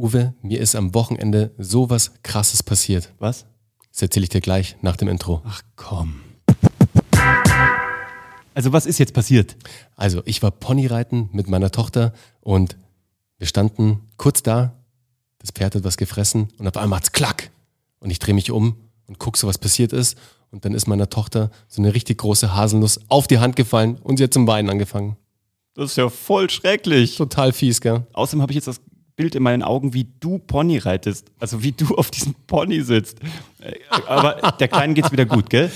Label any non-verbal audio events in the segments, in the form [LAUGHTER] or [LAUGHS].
Uwe, mir ist am Wochenende sowas krasses passiert. Was? Das erzähle ich dir gleich nach dem Intro. Ach komm. Also was ist jetzt passiert? Also, ich war Ponyreiten mit meiner Tochter und wir standen kurz da, das Pferd hat was gefressen und auf einmal macht's klack. Und ich drehe mich um und guck so, was passiert ist. Und dann ist meiner Tochter so eine richtig große Haselnuss auf die Hand gefallen und sie hat zum Weinen angefangen. Das ist ja voll schrecklich. Total fies, gell? Außerdem habe ich jetzt das Bild in meinen Augen, wie du Pony reitest. Also wie du auf diesem Pony sitzt. Äh, Aber der Kleinen geht's wieder gut, gell?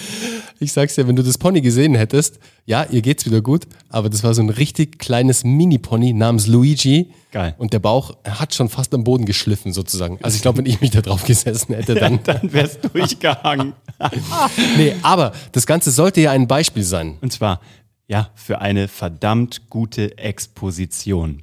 Ich sag's dir, wenn du das Pony gesehen hättest, ja, ihr geht's wieder gut, aber das war so ein richtig kleines Mini-Pony namens Luigi. Geil. Und der Bauch hat schon fast am Boden geschliffen, sozusagen. Also ich glaube, wenn ich mich da drauf gesessen hätte, dann. Dann wär's durchgehangen. [LAUGHS] Nee, aber das Ganze sollte ja ein Beispiel sein. Und zwar, ja, für eine verdammt gute Exposition.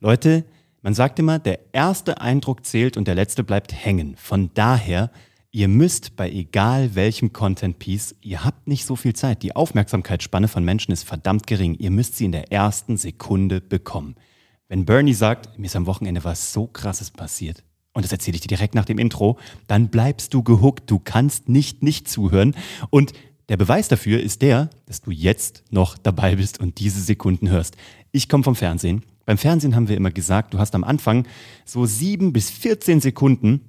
Leute, man sagt immer, der erste Eindruck zählt und der letzte bleibt hängen. Von daher, ihr müsst bei egal welchem Content Piece, ihr habt nicht so viel Zeit. Die Aufmerksamkeitsspanne von Menschen ist verdammt gering. Ihr müsst sie in der ersten Sekunde bekommen. Wenn Bernie sagt, mir ist am Wochenende was so krasses passiert, und das erzähle ich dir direkt nach dem Intro, dann bleibst du gehuckt. Du kannst nicht nicht zuhören. Und der Beweis dafür ist der, dass du jetzt noch dabei bist und diese Sekunden hörst. Ich komme vom Fernsehen. Beim Fernsehen haben wir immer gesagt, du hast am Anfang so sieben bis 14 Sekunden,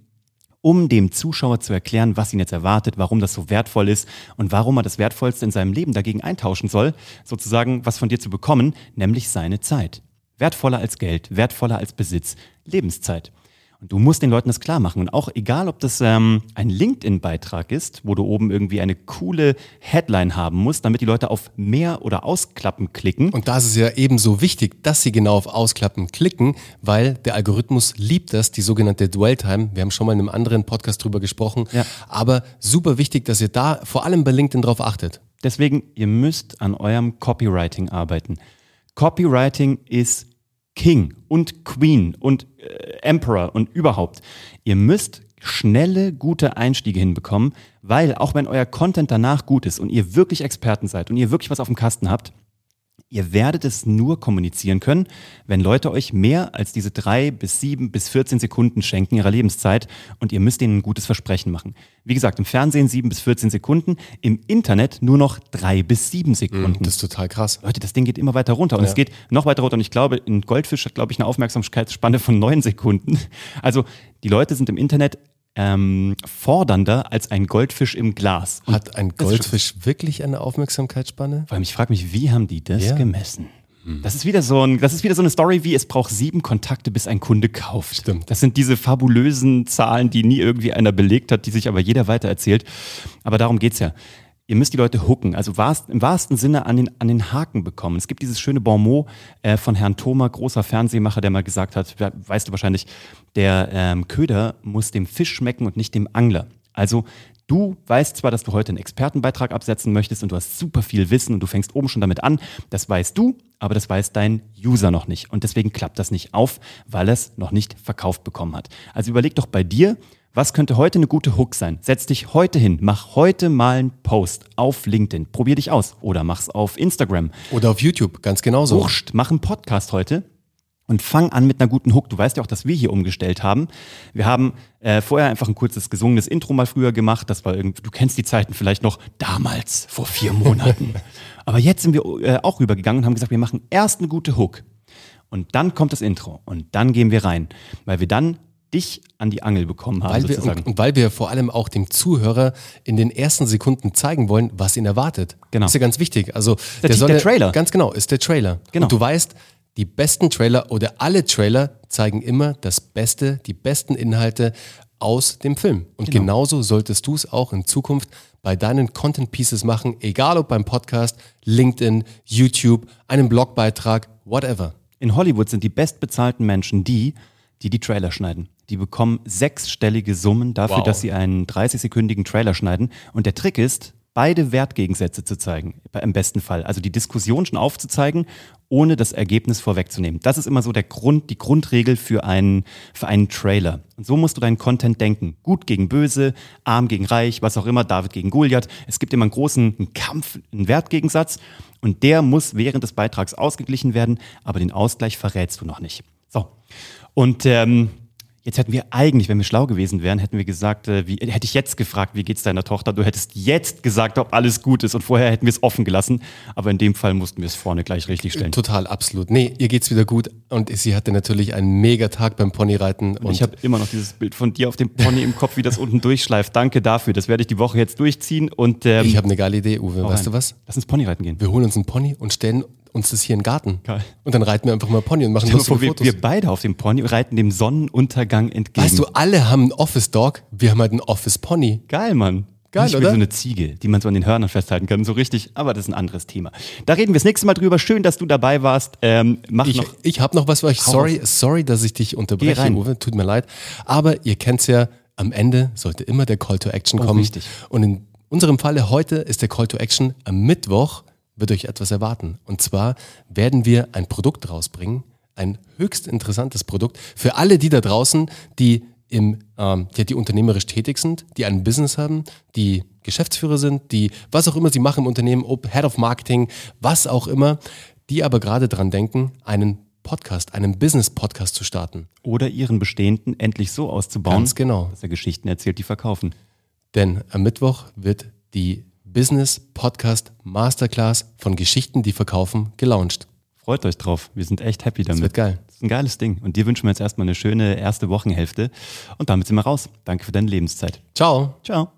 um dem Zuschauer zu erklären, was ihn jetzt erwartet, warum das so wertvoll ist und warum er das Wertvollste in seinem Leben dagegen eintauschen soll, sozusagen was von dir zu bekommen, nämlich seine Zeit. Wertvoller als Geld, wertvoller als Besitz, Lebenszeit. Und du musst den Leuten das klar machen. Und auch egal, ob das ähm, ein LinkedIn-Beitrag ist, wo du oben irgendwie eine coole Headline haben musst, damit die Leute auf mehr oder ausklappen klicken. Und da ist es ja ebenso wichtig, dass sie genau auf Ausklappen klicken, weil der Algorithmus liebt das, die sogenannte Dwell-Time. Wir haben schon mal in einem anderen Podcast drüber gesprochen. Ja. Aber super wichtig, dass ihr da vor allem bei LinkedIn drauf achtet. Deswegen, ihr müsst an eurem Copywriting arbeiten. Copywriting ist King und Queen und äh, Emperor und überhaupt. Ihr müsst schnelle, gute Einstiege hinbekommen, weil auch wenn euer Content danach gut ist und ihr wirklich Experten seid und ihr wirklich was auf dem Kasten habt, Ihr werdet es nur kommunizieren können, wenn Leute euch mehr als diese drei bis sieben bis 14 Sekunden schenken ihrer Lebenszeit und ihr müsst ihnen ein gutes Versprechen machen. Wie gesagt, im Fernsehen sieben bis 14 Sekunden, im Internet nur noch drei bis sieben Sekunden. Das ist total krass. Leute, das Ding geht immer weiter runter und Ja. es geht noch weiter runter und ich glaube, ein Goldfisch hat, glaube ich, eine Aufmerksamkeitsspanne von neun Sekunden. Also die Leute sind im Internet ähm, fordernder als ein Goldfisch im Glas. Und Hat ein Goldfisch wirklich eine Aufmerksamkeitsspanne? vor allem, ich frage mich, wie haben die das Ja. gemessen? Das ist wieder so ein, das ist wieder so eine Story wie es braucht sieben Kontakte, bis ein Kunde kauft. Stimmt. Das sind diese fabulösen Zahlen, die nie irgendwie einer belegt hat, die sich aber jeder weitererzählt. Aber darum geht's ja. Ihr müsst die Leute hooken, also wahrst, im wahrsten Sinne an den, an den Haken bekommen. Es gibt dieses schöne Bonmot äh, von Herrn Thoma, großer Fernsehmacher, der mal gesagt hat, we- weißt du wahrscheinlich, der ähm, Köder muss dem Fisch schmecken und nicht dem Angler. Also du weißt zwar, dass du heute einen Expertenbeitrag absetzen möchtest und du hast super viel Wissen und du fängst oben schon damit an, das weißt du, aber das weiß dein User noch nicht. Und deswegen klappt das nicht auf, weil er es noch nicht verkauft bekommen hat. Also überleg doch bei dir, was könnte heute eine gute Hook sein? Setz dich heute hin, mach heute mal einen Post auf LinkedIn, probier dich aus oder mach's auf Instagram. Oder auf YouTube, ganz genauso. Wurscht, mach einen Podcast heute und fang an mit einer guten Hook. Du weißt ja auch, dass wir hier umgestellt haben. Wir haben äh, vorher einfach ein kurzes gesungenes Intro mal früher gemacht. Das war irgendwie, du kennst die Zeiten vielleicht noch damals, vor vier Monaten. [LAUGHS] Aber jetzt sind wir äh, auch rübergegangen und haben gesagt, wir machen erst eine gute Hook. Und dann kommt das Intro und dann gehen wir rein, weil wir dann dich an die Angel bekommen haben, Weil wir, sozusagen. und, und weil wir vor allem auch dem Zuhörer in den ersten Sekunden zeigen wollen, was ihn erwartet. Genau. Ist ja ganz wichtig. Also Der- soll der Trailer. Ganz genau, ist der Trailer. Genau. Und du weißt, die besten Trailer oder alle Trailer zeigen immer das Beste, die besten Inhalte aus dem Film. Und Genau. genauso solltest du es auch in Zukunft bei deinen Content Pieces machen, egal ob beim Podcast, LinkedIn, YouTube, einem Blogbeitrag, whatever. In Hollywood sind die bestbezahlten Menschen die, die die Trailer schneiden. Die bekommen sechsstellige Summen dafür, Wow. dass sie einen 30-sekündigen Trailer schneiden. Und der Trick ist, beide Wertgegensätze zu zeigen, im besten Fall. Also die Diskussion schon aufzuzeigen, ohne das Ergebnis vorwegzunehmen. Das ist immer so der Grund, die Grundregel für einen, für einen Trailer. Und so musst du deinen Content denken. Gut gegen böse, arm gegen reich, was auch immer, David gegen Goliath. Es gibt immer einen großen einen Kampf, einen Wertgegensatz. Und der muss während des Beitrags ausgeglichen werden, aber den Ausgleich verrätst du noch nicht. So. Und ähm, Jetzt hätten wir eigentlich, wenn wir schlau gewesen wären, hätten wir gesagt, äh, wie, hätte ich jetzt gefragt, wie geht's deiner Tochter? Du hättest jetzt gesagt, ob alles gut ist und vorher hätten wir es offen gelassen. Aber in dem Fall mussten wir es vorne gleich richtig stellen. Total, absolut. Nee, ihr geht's wieder gut und sie hatte natürlich einen mega Tag beim Ponyreiten. Und ich habe immer noch dieses Bild von dir auf dem Pony im Kopf, wie das unten durchschleift. Danke dafür. Das werde ich die Woche jetzt durchziehen und ähm, ich habe eine geile Idee, Uwe. Weißt rein. du was? Lass uns Ponyreiten gehen. Wir holen uns einen Pony und stellen uns das hier in den Garten. Geil. Und dann reiten wir einfach mal Pony und machen lustige vor, wir, Fotos. wir beide auf dem Pony reiten dem Sonnenuntergang entgegen. weißt du, alle haben einen Office Dog, wir haben halt einen Office Pony. Geil, Mann. Geil, ich will oder? so eine Ziege, die man so an den Hörnern festhalten kann, so richtig. Aber das ist ein anderes Thema. Da reden wir das nächste Mal drüber. Schön, dass du dabei warst. Ähm, mach Ich, noch. ich habe noch was für euch. Sorry, sorry, dass ich dich unterbreche. Uwe. Tut mir leid. Aber ihr kennt's ja, am Ende sollte immer der Call to Action kommen. Oh, wichtig. Und in unserem Falle heute ist der Call to Action am Mittwoch wird euch etwas erwarten. Und zwar werden wir ein Produkt rausbringen, ein höchst interessantes Produkt für alle die da draußen, die im, ähm, die, die unternehmerisch tätig sind, die ein Business haben, die Geschäftsführer sind, die was auch immer sie machen im Unternehmen, ob Head of Marketing, was auch immer, die aber gerade dran denken, einen Podcast, einen Business-Podcast zu starten. Oder ihren bestehenden endlich so auszubauen, Ganz genau. dass er Geschichten erzählt, die verkaufen. Denn am Mittwoch wird die Business Podcast Masterclass von Geschichten, die verkaufen, gelauncht. Freut euch drauf. Wir sind echt happy damit. wird geil. Das ist ein geiles Ding. Und dir wünschen wir jetzt erstmal eine schöne erste Wochenhälfte. Und damit sind wir raus. Danke für deine Lebenszeit. Ciao. Ciao.